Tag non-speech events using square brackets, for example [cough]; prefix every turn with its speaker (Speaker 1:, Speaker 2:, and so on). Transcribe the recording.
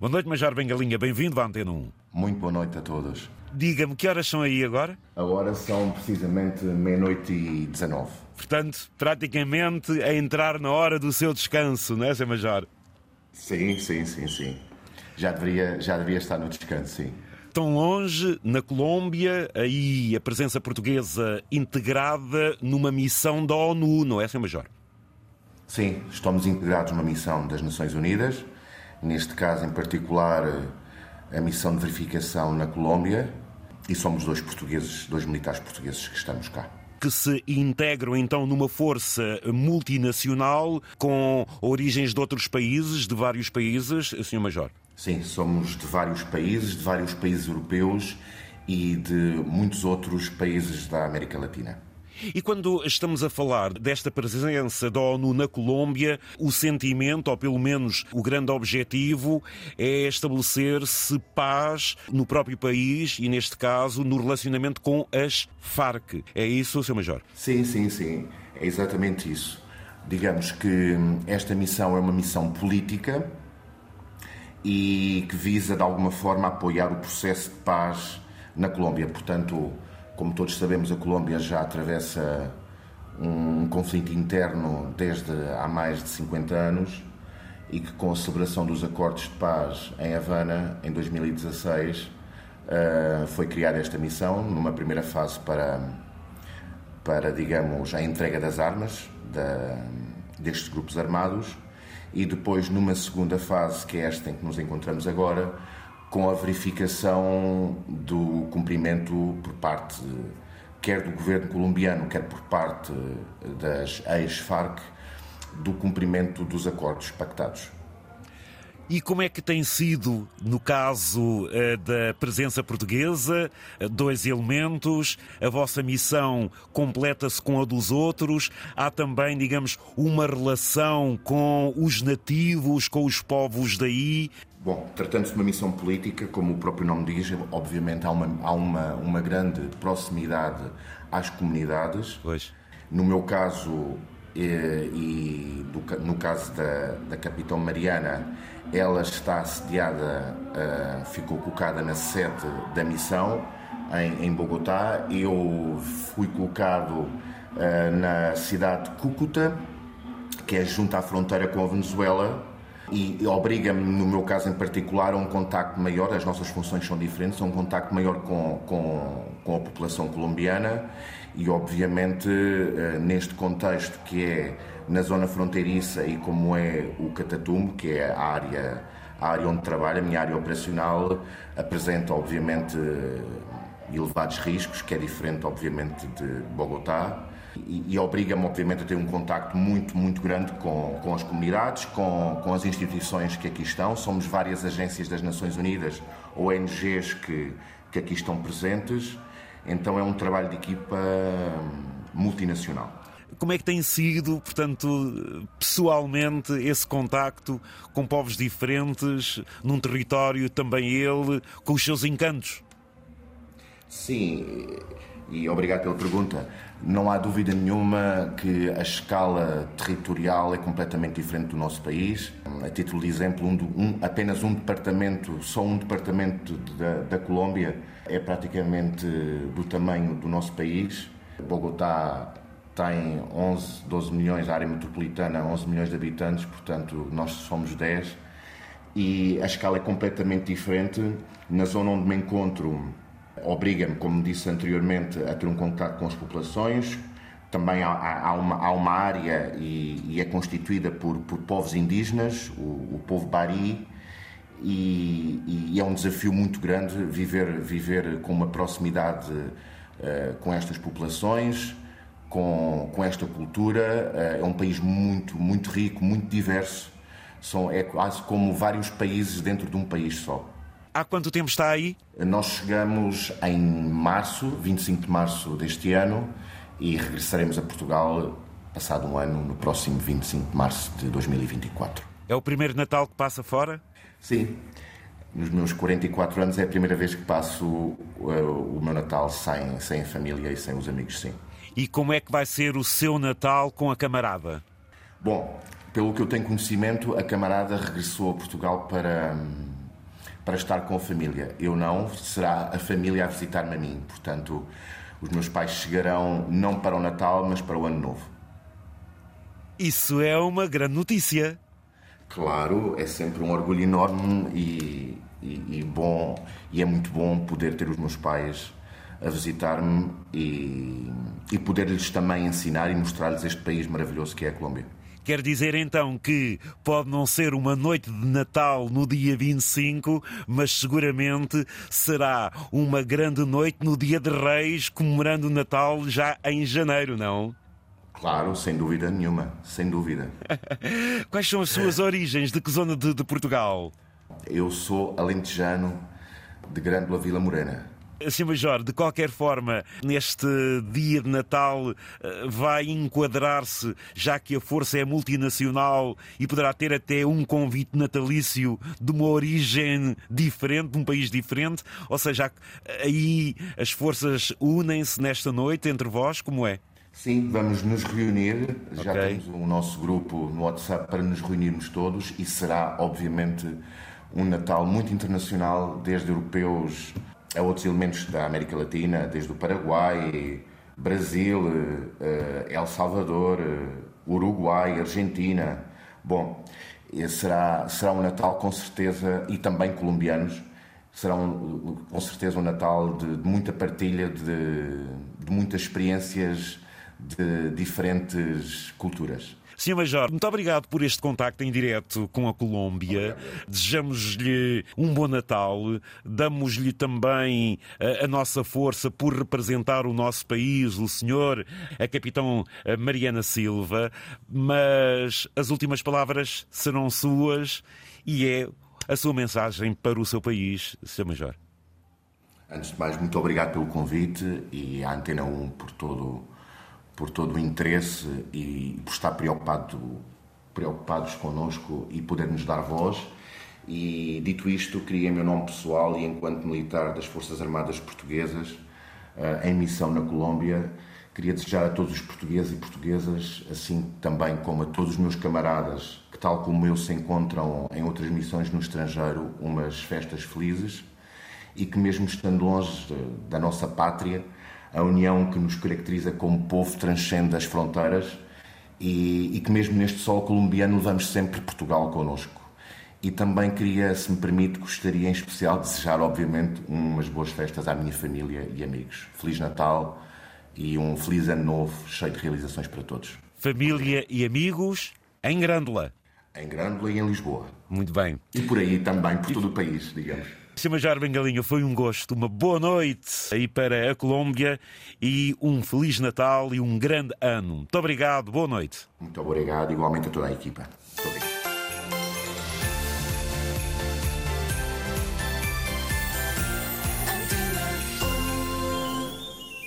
Speaker 1: Boa noite, Major Bengalinha. Bem-vindo à Antena 1.
Speaker 2: Muito boa noite a todos.
Speaker 1: Diga-me, que horas são aí agora?
Speaker 2: Agora são precisamente meia-noite e 19.
Speaker 1: Portanto, praticamente a entrar na hora do seu descanso, não é, Sr. Major?
Speaker 2: Sim, sim, sim, sim. Já deveria, já deveria estar no descanso, sim.
Speaker 1: Tão longe, na Colômbia, aí a presença portuguesa integrada numa missão da ONU, não é, Sr. Major?
Speaker 2: Sim, estamos integrados numa missão das Nações Unidas neste caso em particular a missão de verificação na Colômbia, e somos dois portugueses, dois militares portugueses que estamos cá
Speaker 1: que se integram então numa força multinacional com origens de outros países, de vários países, Sr. Major?
Speaker 2: Sim, somos de vários países, de vários países europeus e de muitos outros países da América Latina.
Speaker 1: E quando estamos a falar desta presença da ONU na Colômbia, o sentimento, ou pelo menos o grande objetivo, é estabelecer-se paz no próprio país e, neste caso, no relacionamento com as Farc. É isso, Sr. Major?
Speaker 2: Sim, sim, sim. É exatamente isso. Digamos que esta missão é uma missão política e que visa, de alguma forma, apoiar o processo de paz na Colômbia. Portanto, como todos sabemos, a Colômbia já atravessa um conflito interno desde há mais de 50 anos e que, com a celebração dos acordos de paz em Havana, em 2016, eh, foi criada esta missão, numa primeira fase para, para digamos, a entrega das armas destes grupos armados. E depois, numa segunda fase, que é esta em que nos encontramos agora, com a verificação do cumprimento por parte quer do governo colombiano, quer por parte das ex-FARC, do cumprimento dos acordos pactados.
Speaker 1: E como é que tem sido, no caso eh, da presença portuguesa, eh, dois elementos, a vossa missão completa-se com a dos outros? Há também, digamos, uma relação com os nativos, com os povos daí?
Speaker 2: Bom, tratando-se de uma missão política, como o próprio nome diz, obviamente há uma, há uma, uma grande proximidade às comunidades.
Speaker 1: Pois.
Speaker 2: No meu caso, e, eh, e do, no caso da, da Capitão Mariana, ela está assediada, uh, ficou colocada na sede da missão, em, em Bogotá. Eu fui colocado uh, na cidade de Cúcuta, que é junto à fronteira com a Venezuela, e obriga-me, no meu caso em particular, a um contacto maior, as nossas funções são diferentes, a um contacto maior com, com, com a população colombiana. E, obviamente, eh, neste contexto que é na zona fronteiriça e como é o Catatumbo, que é a área, a área onde trabalho, a minha área operacional, apresenta, obviamente, elevados riscos, que é diferente, obviamente, de Bogotá e, e obriga-me, obviamente, a ter um contacto muito, muito grande com, com as comunidades, com, com as instituições que aqui estão. Somos várias agências das Nações Unidas, ONGs que, que aqui estão presentes, então é um trabalho de equipa hum, multinacional.
Speaker 1: Como é que tem sido, portanto, pessoalmente, esse contacto com povos diferentes, num território também ele, com os seus encantos?
Speaker 2: Sim, e obrigado pela pergunta. Não há dúvida nenhuma que a escala territorial é completamente diferente do nosso país. A título de exemplo, um, um, apenas um departamento, só um departamento da, da Colômbia é praticamente do tamanho do nosso país. Bogotá tem 11, 12 milhões, a área metropolitana 11 milhões de habitantes, portanto nós somos 10 e a escala é completamente diferente. Na zona onde me encontro, obriga-me, como disse anteriormente, a ter um contato com as populações. Também há, há, uma, há uma, área e, e, é constituída por, por povos indígenas, o, o povo Bari, e, e, é um desafio muito grande viver, viver com uma proximidade uh, com estas populações, com, com esta cultura. Uh, é um país muito, muito rico, muito diverso. São, é quase como vários países dentro de um país só.
Speaker 1: Há quanto tempo está aí?
Speaker 2: Nós chegamos em março, 25 de março deste ano, e regressaremos a Portugal passado um ano, no próximo 25 de março de 2024.
Speaker 1: É o primeiro Natal que passa fora?
Speaker 2: Sim. Nos meus 44 anos é a primeira vez que passo o, o meu Natal sem, sem a família e sem os amigos, sim.
Speaker 1: E como é que vai ser o seu Natal com a camarada?
Speaker 2: Bom, pelo que eu tenho conhecimento, a camarada regressou a Portugal para para estar com a família. Eu não, será a família a visitar-me a mim. Portanto, os meus pais chegarão não para o Natal, mas para o Ano Novo.
Speaker 1: Isso é uma grande notícia.
Speaker 2: Claro, é sempre um orgulho enorme e, e, e bom, e é muito bom poder ter os meus pais a visitar-me e, e poder-lhes também ensinar e mostrar-lhes este país maravilhoso que é a Colômbia.
Speaker 1: Quer dizer então que pode não ser uma noite de Natal no dia 25, mas seguramente será uma grande noite no dia de Reis, comemorando o Natal já em janeiro, não?
Speaker 2: Claro, sem dúvida nenhuma, sem dúvida. [laughs]
Speaker 1: Quais são as suas origens? De que zona de, de Portugal?
Speaker 2: Eu sou alentejano de Grande Vila Morena.
Speaker 1: Sr. Major, de qualquer forma, neste dia de Natal eh, vai enquadrar-se, já que a força é multinacional e poderá ter até um convite natalício de uma origem diferente, de um país diferente, ou seja, aí as forças unem-se nesta noite entre vós, como é?
Speaker 2: Sim, vamos nos reunir. Já okay. temos o nosso grupo no WhatsApp para nos reunirmos todos e será, obviamente, um Natal muito internacional, desde europeus a outros elementos da América Latina, desde o Paraguai, Brasil, eh, El Salvador, eh, Uruguai, Argentina. Bom, será, será um Natal com certeza, e também colombianos, será um, com certeza um Natal de, de muita partilha, de, de muitas experiências de diferentes culturas.
Speaker 1: Sr. Major, muito obrigado por este contacto em direto com a Colômbia. Desejamos-lhe um bom Natal. Damos-lhe também a, eh, a, nossa força por representar o nosso país, o senhor, a capitão eh, Mariana Silva. Mas as últimas palavras serão suas e é a sua mensagem para o seu país, Sr. Major.
Speaker 2: Antes de mais, muito obrigado pelo convite e à Antena 1 por todo por todo o interesse e por estar preocupado, preocupados connosco e poder nos dar voz. E dito isto, em meu nome pessoal e enquanto militar das Forças Armadas Portuguesas, eh, em missão na Colômbia, queria desejar a todos os portugueses e portuguesas, assim também como a todos os meus camaradas que, tal como eu, se encontram em outras missões no estrangeiro, umas festas felizes e que, mesmo estando longe da nossa pátria, a união que nos caracteriza como povo transcende as fronteiras e, e, que mesmo neste sol colombiano levamos sempre Portugal connosco. E também queria, se me permite, gostaria em especial de desejar, obviamente, umas boas festas à minha família e amigos. Feliz Natal e um feliz ano novo, cheio de realizações para todos.
Speaker 1: Família e amigos em Grândola.
Speaker 2: Em Grândola e em Lisboa.
Speaker 1: Muito bem.
Speaker 2: E por aí também, por todo o país, digamos.
Speaker 1: Sr. Major Bengalinho, foi um gosto, uma boa noite aí para a Colômbia e um Feliz Natal e um grande ano. Muito obrigado, boa noite.
Speaker 2: Muito obrigado, igualmente a toda a equipa. Muito obrigado.